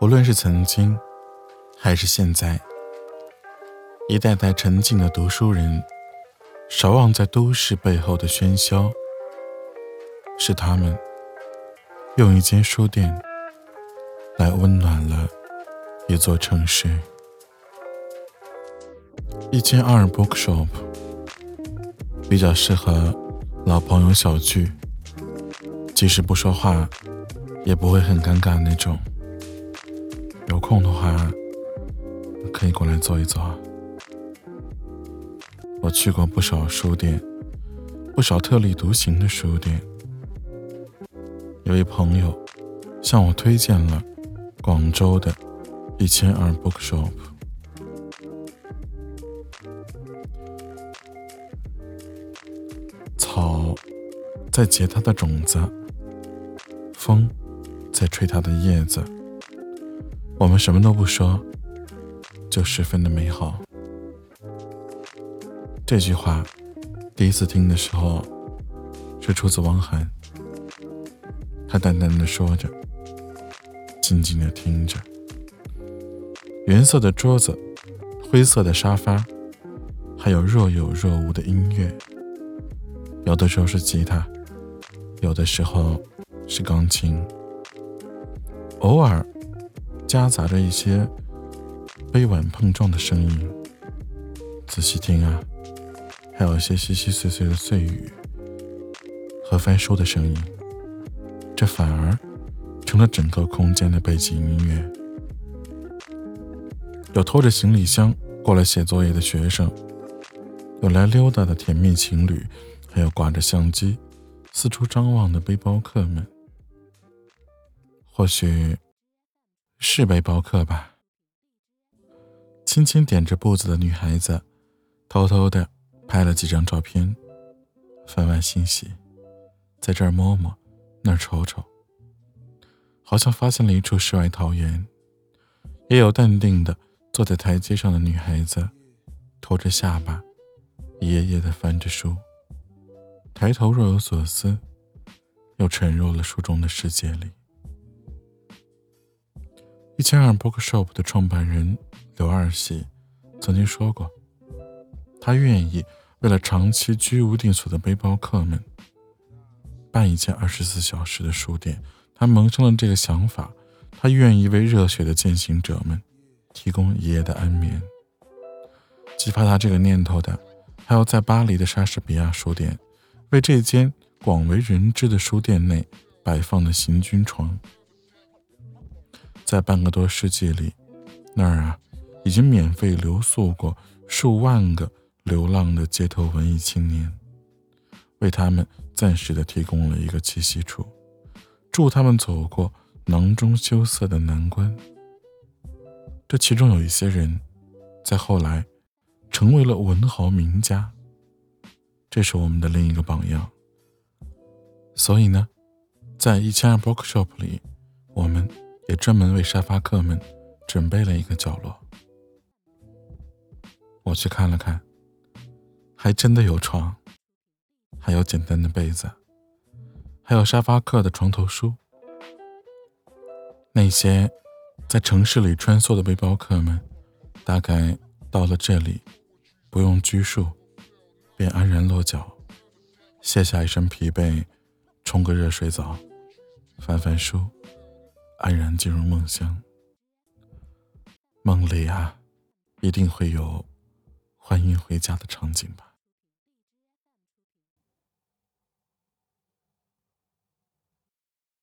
无论是曾经，还是现在，一代代沉静的读书人，守望在都市背后的喧嚣，是他们用一间书店来温暖了一座城市。一间二 bookshop 比较适合老朋友小聚，即使不说话，也不会很尴尬那种。有空的话，可以过来坐一坐。我去过不少书店，不少特立独行的书店。有一朋友向我推荐了广州的一千二 bookshop。草在结它的种子，风在吹它的叶子。我们什么都不说，就十分的美好。这句话第一次听的时候，是出自汪涵。他淡淡的说着，静静的听着。原色的桌子，灰色的沙发，还有若有若无的音乐。有的时候是吉他，有的时候是钢琴，偶尔。夹杂着一些杯碗碰撞的声音，仔细听啊，还有一些稀稀碎碎的碎语和翻书的声音，这反而成了整个空间的背景音乐。有拖着行李箱过来写作业的学生，有来溜达的甜蜜情侣，还有挂着相机四处张望的背包客们，或许。是背包客吧？轻轻点着步子的女孩子，偷偷的拍了几张照片，分外欣喜，在这儿摸摸，那儿瞅瞅，好像发现了一处世外桃源。也有淡定的坐在台阶上的女孩子，托着下巴，一页页的翻着书，抬头若有所思，又沉入了书中的世界里。一千二 bookshop 的创办人刘二喜曾经说过，他愿意为了长期居无定所的背包客们办一间二十四小时的书店。他萌生了这个想法，他愿意为热血的践行者们提供一夜的安眠。激发他这个念头的，还有在巴黎的莎士比亚书店，为这间广为人知的书店内摆放的行军床。在半个多世纪里，那儿啊，已经免费留宿过数万个流浪的街头文艺青年，为他们暂时的提供了一个栖息处，助他们走过囊中羞涩的难关。这其中有一些人，在后来，成为了文豪名家。这是我们的另一个榜样。所以呢，在一千二 bookshop 里，我们。也专门为沙发客们准备了一个角落。我去看了看，还真的有床，还有简单的被子，还有沙发客的床头书。那些在城市里穿梭的背包客们，大概到了这里，不用拘束，便安然落脚，卸下一身疲惫，冲个热水澡，翻翻书。安然进入梦乡，梦里啊，一定会有欢迎回家的场景吧。